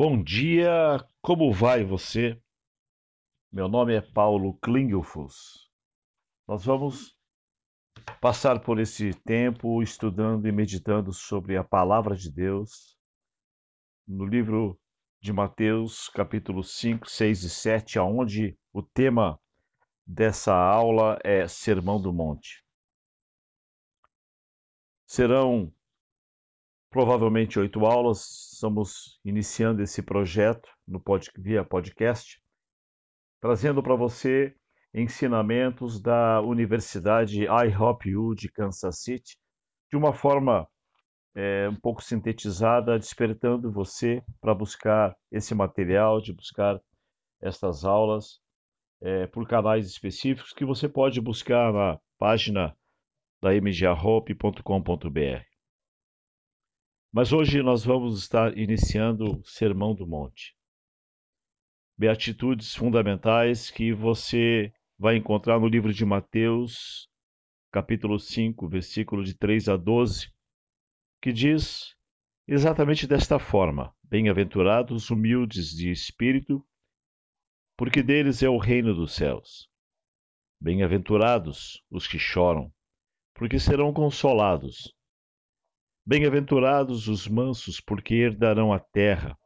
Bom dia, como vai você? Meu nome é Paulo Klingelfuss. Nós vamos passar por esse tempo estudando e meditando sobre a palavra de Deus no livro de Mateus, capítulo 5, 6 e 7, aonde o tema dessa aula é Sermão do Monte. Serão provavelmente oito aulas. Estamos iniciando esse projeto no pod, via podcast, trazendo para você ensinamentos da Universidade IHOPU de Kansas City, de uma forma é, um pouco sintetizada, despertando você para buscar esse material, de buscar estas aulas é, por canais específicos que você pode buscar na página da mgahope.com.br. Mas hoje nós vamos estar iniciando o Sermão do Monte. Beatitudes fundamentais que você vai encontrar no livro de Mateus, capítulo 5, versículo de 3 a 12, que diz exatamente desta forma: Bem-aventurados os humildes de espírito, porque deles é o reino dos céus. Bem-aventurados os que choram, porque serão consolados. Bem-aventurados os mansos, porque herdarão a terra.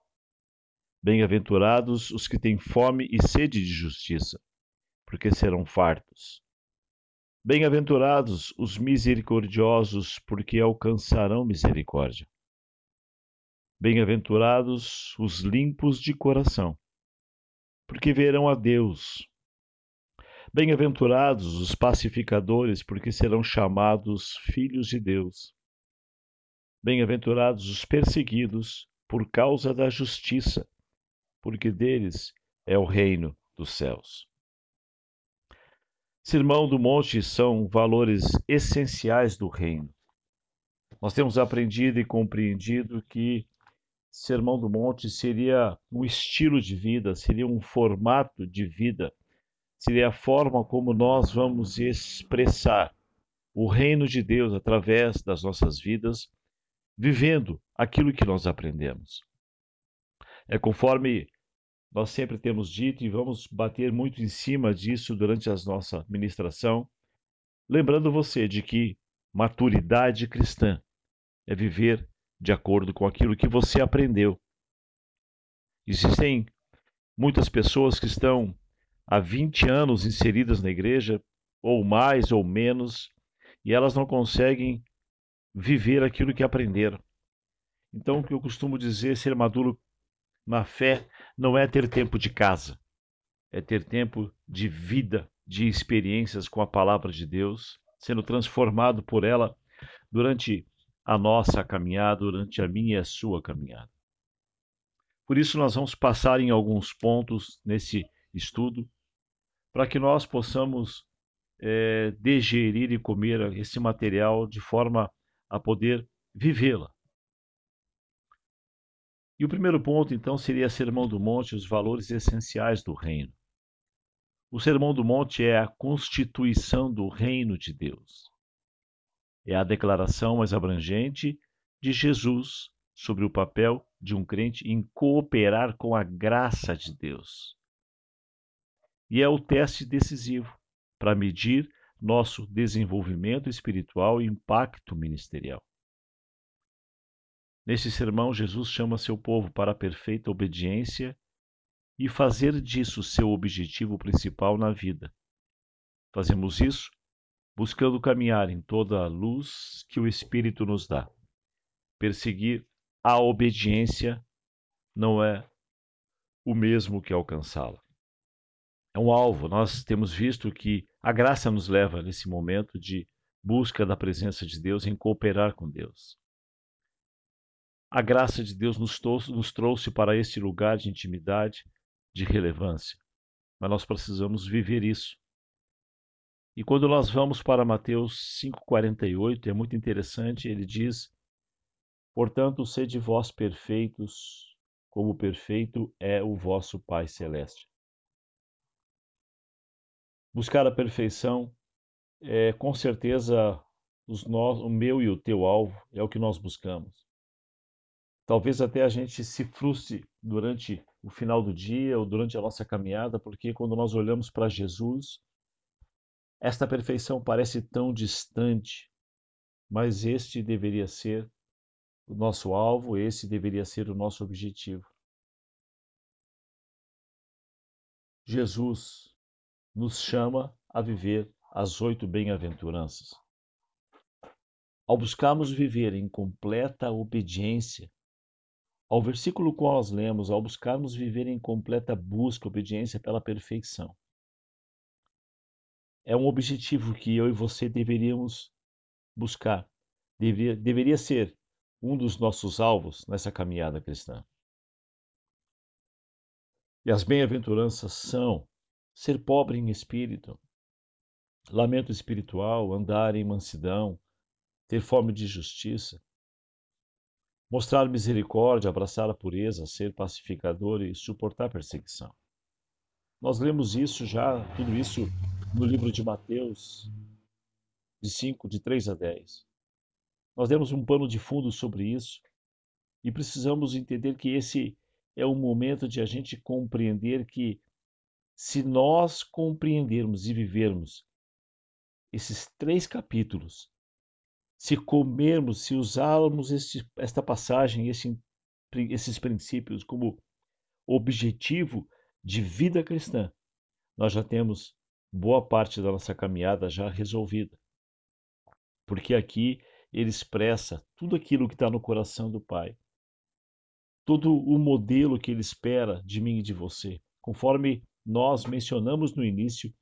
Bem-aventurados os que têm fome e sede de justiça, porque serão fartos. Bem-aventurados os misericordiosos, porque alcançarão misericórdia. Bem-aventurados os limpos de coração, porque verão a Deus. Bem-aventurados os pacificadores, porque serão chamados filhos de Deus. Bem-aventurados os perseguidos por causa da justiça, porque deles é o reino dos céus. Sermão do Monte são valores essenciais do reino. Nós temos aprendido e compreendido que Sermão do Monte seria um estilo de vida, seria um formato de vida, seria a forma como nós vamos expressar o reino de Deus através das nossas vidas vivendo aquilo que nós aprendemos. É conforme nós sempre temos dito e vamos bater muito em cima disso durante a nossa ministração, lembrando você de que maturidade cristã é viver de acordo com aquilo que você aprendeu. Existem muitas pessoas que estão há 20 anos inseridas na igreja, ou mais ou menos, e elas não conseguem viver aquilo que aprenderam. Então, o que eu costumo dizer, ser maduro na fé não é ter tempo de casa, é ter tempo de vida, de experiências com a palavra de Deus, sendo transformado por ela durante a nossa caminhada, durante a minha e a sua caminhada. Por isso, nós vamos passar em alguns pontos nesse estudo, para que nós possamos é, digerir e comer esse material de forma a poder vivê-la. E o primeiro ponto, então, seria Sermão do Monte, os valores essenciais do reino. O Sermão do Monte é a constituição do reino de Deus. É a declaração mais abrangente de Jesus sobre o papel de um crente em cooperar com a graça de Deus. E é o teste decisivo para medir nosso desenvolvimento espiritual e impacto ministerial. Neste sermão, Jesus chama seu povo para a perfeita obediência e fazer disso seu objetivo principal na vida. Fazemos isso buscando caminhar em toda a luz que o Espírito nos dá. Perseguir a obediência não é o mesmo que alcançá-la é um alvo. Nós temos visto que a graça nos leva nesse momento de busca da presença de Deus em cooperar com Deus. A graça de Deus nos trouxe, nos trouxe para esse lugar de intimidade, de relevância, mas nós precisamos viver isso. E quando nós vamos para Mateus 5,48, é muito interessante, ele diz: Portanto, sede vós perfeitos, como perfeito é o vosso Pai Celeste. Buscar a perfeição é com certeza os o meu e o teu alvo é o que nós buscamos. Talvez até a gente se frustre durante o final do dia ou durante a nossa caminhada, porque quando nós olhamos para Jesus, esta perfeição parece tão distante, mas este deveria ser o nosso alvo, esse deveria ser o nosso objetivo. Jesus nos chama a viver as oito bem-aventuranças. Ao buscarmos viver em completa obediência ao versículo qual nós lemos, ao buscarmos viver em completa busca, obediência pela perfeição, é um objetivo que eu e você deveríamos buscar. Deveria, deveria ser um dos nossos alvos nessa caminhada cristã. E as bem-aventuranças são ser pobre em espírito, lamento espiritual, andar em mansidão, ter fome de justiça, mostrar misericórdia, abraçar a pureza, ser pacificador e suportar perseguição. Nós lemos isso já, tudo isso no livro de Mateus, de 5, de 3 a 10. Nós demos um pano de fundo sobre isso e precisamos entender que esse é o momento de a gente compreender que se nós compreendermos e vivermos esses três capítulos, se comermos, se usarmos este, esta passagem, esse, esses princípios como objetivo de vida cristã, nós já temos boa parte da nossa caminhada já resolvida. Porque aqui ele expressa tudo aquilo que está no coração do Pai. Todo o modelo que ele espera de mim e de você. Conforme nós mencionamos no início,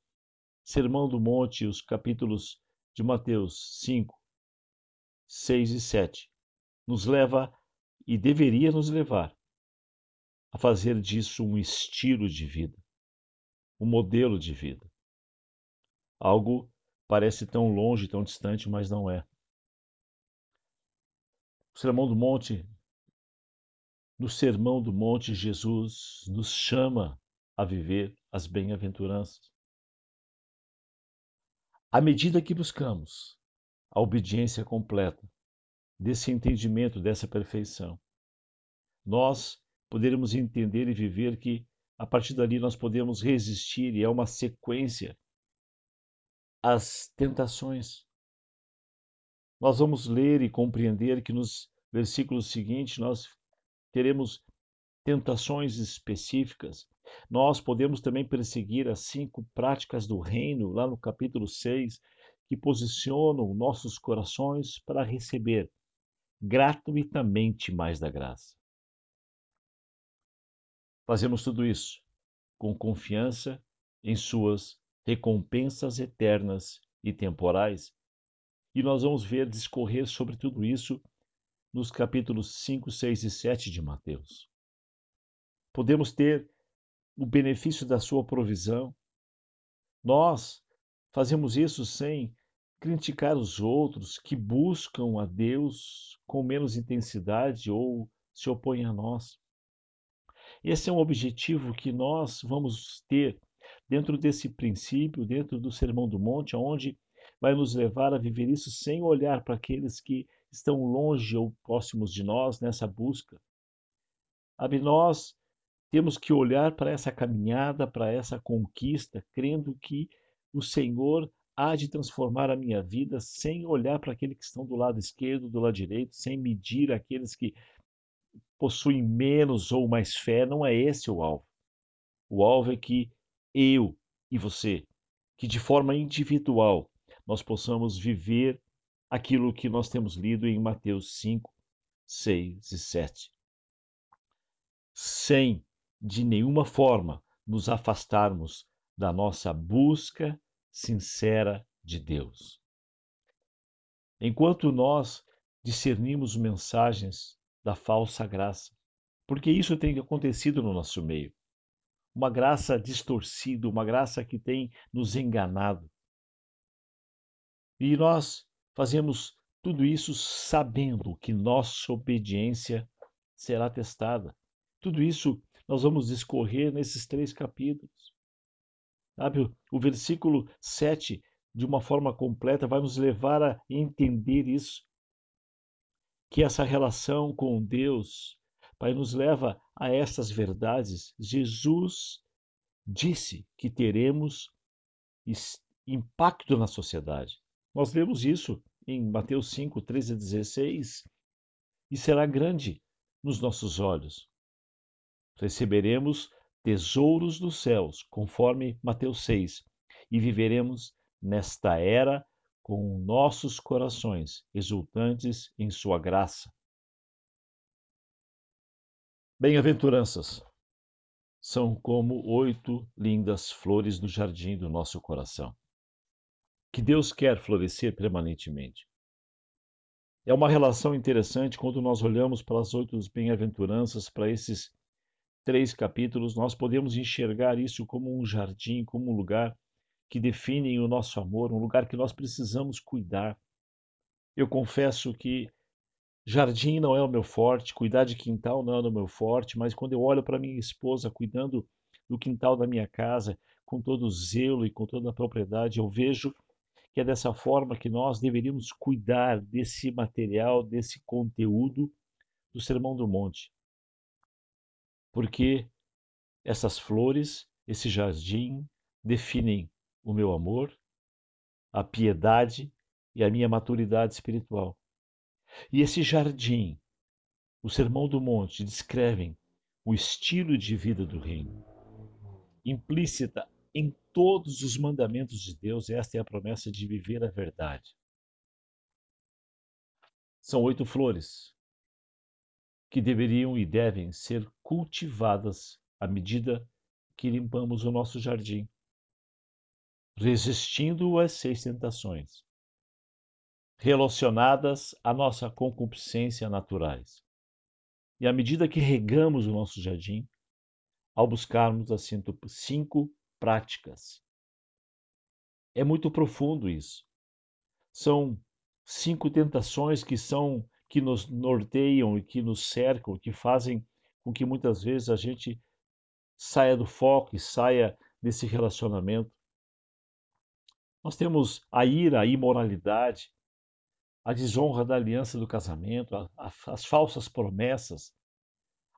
Sermão do Monte, os capítulos de Mateus 5, 6 e 7, nos leva e deveria nos levar a fazer disso um estilo de vida, um modelo de vida. Algo parece tão longe, tão distante, mas não é. O Sermão do Monte, no Sermão do Monte, Jesus nos chama a viver as bem-aventuranças. À medida que buscamos a obediência completa desse entendimento, dessa perfeição, nós poderemos entender e viver que a partir dali nós podemos resistir e é uma sequência às tentações. Nós vamos ler e compreender que nos versículos seguintes nós teremos tentações específicas. Nós podemos também perseguir as cinco práticas do reino, lá no capítulo 6, que posicionam nossos corações para receber gratuitamente mais da graça. Fazemos tudo isso com confiança em Suas recompensas eternas e temporais. E nós vamos ver discorrer sobre tudo isso nos capítulos 5, 6 e 7 de Mateus. Podemos ter o benefício da sua provisão. Nós fazemos isso sem criticar os outros que buscam a Deus com menos intensidade ou se opõem a nós. Esse é um objetivo que nós vamos ter dentro desse princípio, dentro do Sermão do Monte, onde vai nos levar a viver isso sem olhar para aqueles que estão longe ou próximos de nós nessa busca. Sabe, nós temos que olhar para essa caminhada, para essa conquista, crendo que o Senhor há de transformar a minha vida sem olhar para aqueles que estão do lado esquerdo, do lado direito, sem medir aqueles que possuem menos ou mais fé, não é esse o alvo. O alvo é que eu e você, que de forma individual nós possamos viver aquilo que nós temos lido em Mateus 5, 6 e 7. Sem, de nenhuma forma, nos afastarmos da nossa busca sincera de Deus. Enquanto nós discernimos mensagens da falsa graça, porque isso tem acontecido no nosso meio. Uma graça distorcida, uma graça que tem nos enganado. E nós fazemos tudo isso sabendo que nossa obediência será testada. Tudo isso nós vamos discorrer nesses três capítulos. Sabe, o versículo 7, de uma forma completa, vai nos levar a entender isso que essa relação com Deus, Pai, nos leva a estas verdades. Jesus disse que teremos impacto na sociedade. Nós lemos isso em Mateus 5, 13 a 16, e será grande nos nossos olhos. Receberemos tesouros dos céus, conforme Mateus 6, e viveremos nesta era com nossos corações exultantes em Sua graça. Bem-aventuranças são como oito lindas flores no jardim do nosso coração, que Deus quer florescer permanentemente. É uma relação interessante quando nós olhamos para as oito bem-aventuranças, para esses três capítulos, nós podemos enxergar isso como um jardim, como um lugar que define o nosso amor, um lugar que nós precisamos cuidar. Eu confesso que jardim não é o meu forte, cuidar de quintal não é o meu forte, mas quando eu olho para minha esposa cuidando do quintal da minha casa, com todo o zelo e com toda a propriedade, eu vejo que é dessa forma que nós deveríamos cuidar desse material, desse conteúdo do Sermão do Monte. Porque essas flores, esse jardim, definem o meu amor, a piedade e a minha maturidade espiritual. E esse jardim, o Sermão do Monte, descrevem o estilo de vida do reino. Implícita em todos os mandamentos de Deus, esta é a promessa de viver a verdade. São oito flores que deveriam e devem ser cultivadas à medida que limpamos o nosso jardim, resistindo às seis tentações relacionadas à nossa concupiscência naturais. E à medida que regamos o nosso jardim, ao buscarmos as cinco práticas. É muito profundo isso. São cinco tentações que são que nos norteiam e que nos cercam, que fazem com que muitas vezes a gente saia do foco e saia desse relacionamento. Nós temos a ira, a imoralidade, a desonra da aliança do casamento, a, a, as falsas promessas,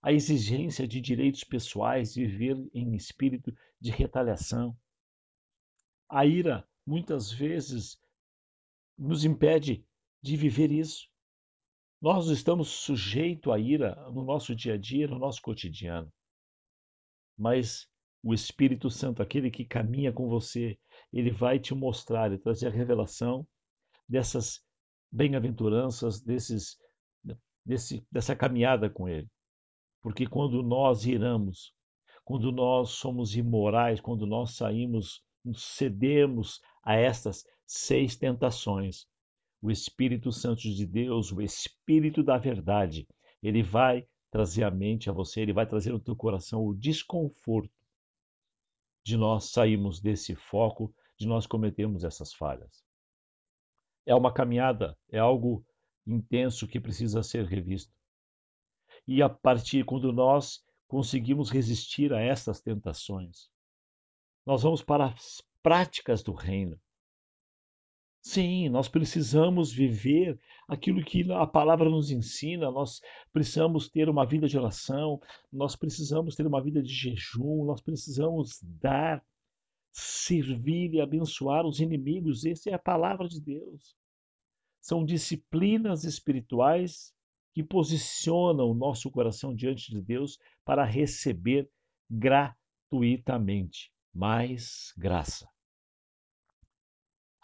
a exigência de direitos pessoais, de viver em espírito de retaliação. A ira, muitas vezes, nos impede de viver isso. Nós estamos sujeitos à ira no nosso dia a dia, no nosso cotidiano. Mas o Espírito Santo, aquele que caminha com você, ele vai te mostrar e trazer a revelação dessas bem-aventuranças desses, desse, dessa caminhada com Ele. Porque quando nós iramos, quando nós somos imorais, quando nós saímos, cedemos a estas seis tentações, o Espírito Santo de Deus, o Espírito da verdade, ele vai trazer a mente a você, ele vai trazer no teu coração o desconforto de nós sairmos desse foco, de nós cometermos essas falhas é uma caminhada, é algo intenso que precisa ser revisto. E a partir quando nós conseguimos resistir a estas tentações, nós vamos para as práticas do reino. Sim, nós precisamos viver aquilo que a palavra nos ensina, nós precisamos ter uma vida de oração, nós precisamos ter uma vida de jejum, nós precisamos dar servir e abençoar os inimigos. Essa é a palavra de Deus. São disciplinas espirituais que posicionam o nosso coração diante de Deus para receber gratuitamente mais graça.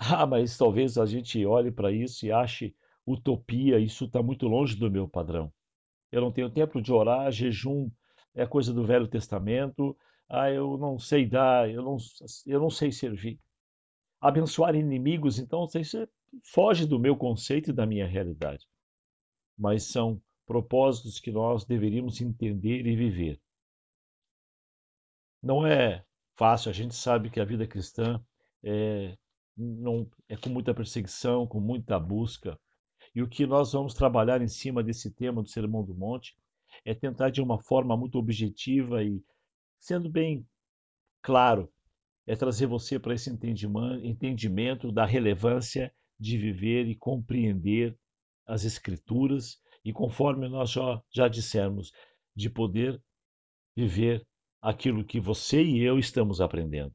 Ah, mas talvez a gente olhe para isso e ache utopia, isso está muito longe do meu padrão. Eu não tenho tempo de orar, jejum é coisa do Velho Testamento, ah, eu não sei dar, eu não, eu não sei servir. Abençoar inimigos, então, isso foge do meu conceito e da minha realidade. Mas são propósitos que nós deveríamos entender e viver. Não é fácil, a gente sabe que a vida cristã é, não, é com muita perseguição, com muita busca. E o que nós vamos trabalhar em cima desse tema do Sermão do Monte é tentar de uma forma muito objetiva e sendo bem claro, é trazer você para esse entendimento da relevância de viver e compreender as Escrituras E conforme nós já, já dissemos, de poder viver aquilo que você e eu estamos aprendendo.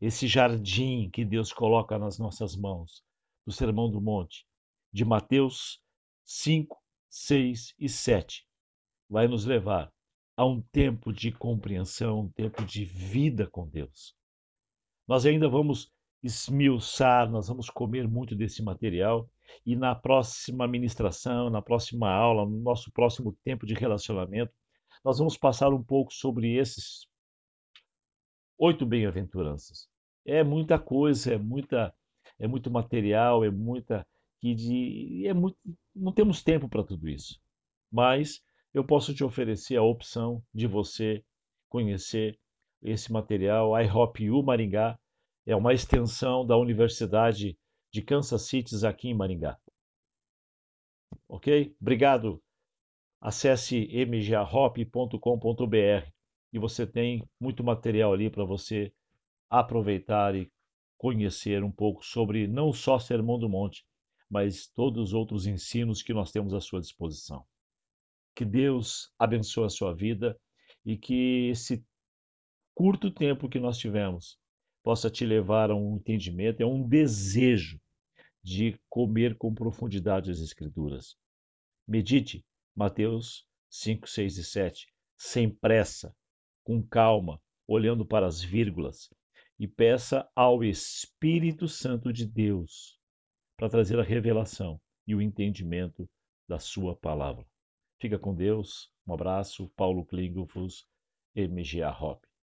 Esse jardim que Deus coloca nas nossas mãos, do Sermão do Monte, de Mateus 5, 6 e 7, vai nos levar a um tempo de compreensão, um tempo de vida com Deus. Nós ainda vamos esmiuçar, nós vamos comer muito desse material e na próxima ministração, na próxima aula, no nosso próximo tempo de relacionamento, nós vamos passar um pouco sobre esses oito bem-aventuranças. É muita coisa, é muita, é muito material, é muita que de, é muito, não temos tempo para tudo isso. Mas eu posso te oferecer a opção de você conhecer esse material. IHOP-U Maringá é uma extensão da Universidade de Kansas City aqui em Maringá. Ok? Obrigado acesse mgahop.com.br e você tem muito material ali para você aproveitar e conhecer um pouco sobre não só Sermão do Monte, mas todos os outros ensinos que nós temos à sua disposição. Que Deus abençoe a sua vida e que esse curto tempo que nós tivemos possa te levar a um entendimento, a um desejo de comer com profundidade as Escrituras. Medite Mateus 5, 6 e 7. Sem pressa, com calma, olhando para as vírgulas, e peça ao Espírito Santo de Deus para trazer a revelação e o entendimento da sua palavra. Fica com Deus. Um abraço. Paulo Klingoffus, MGA Hop.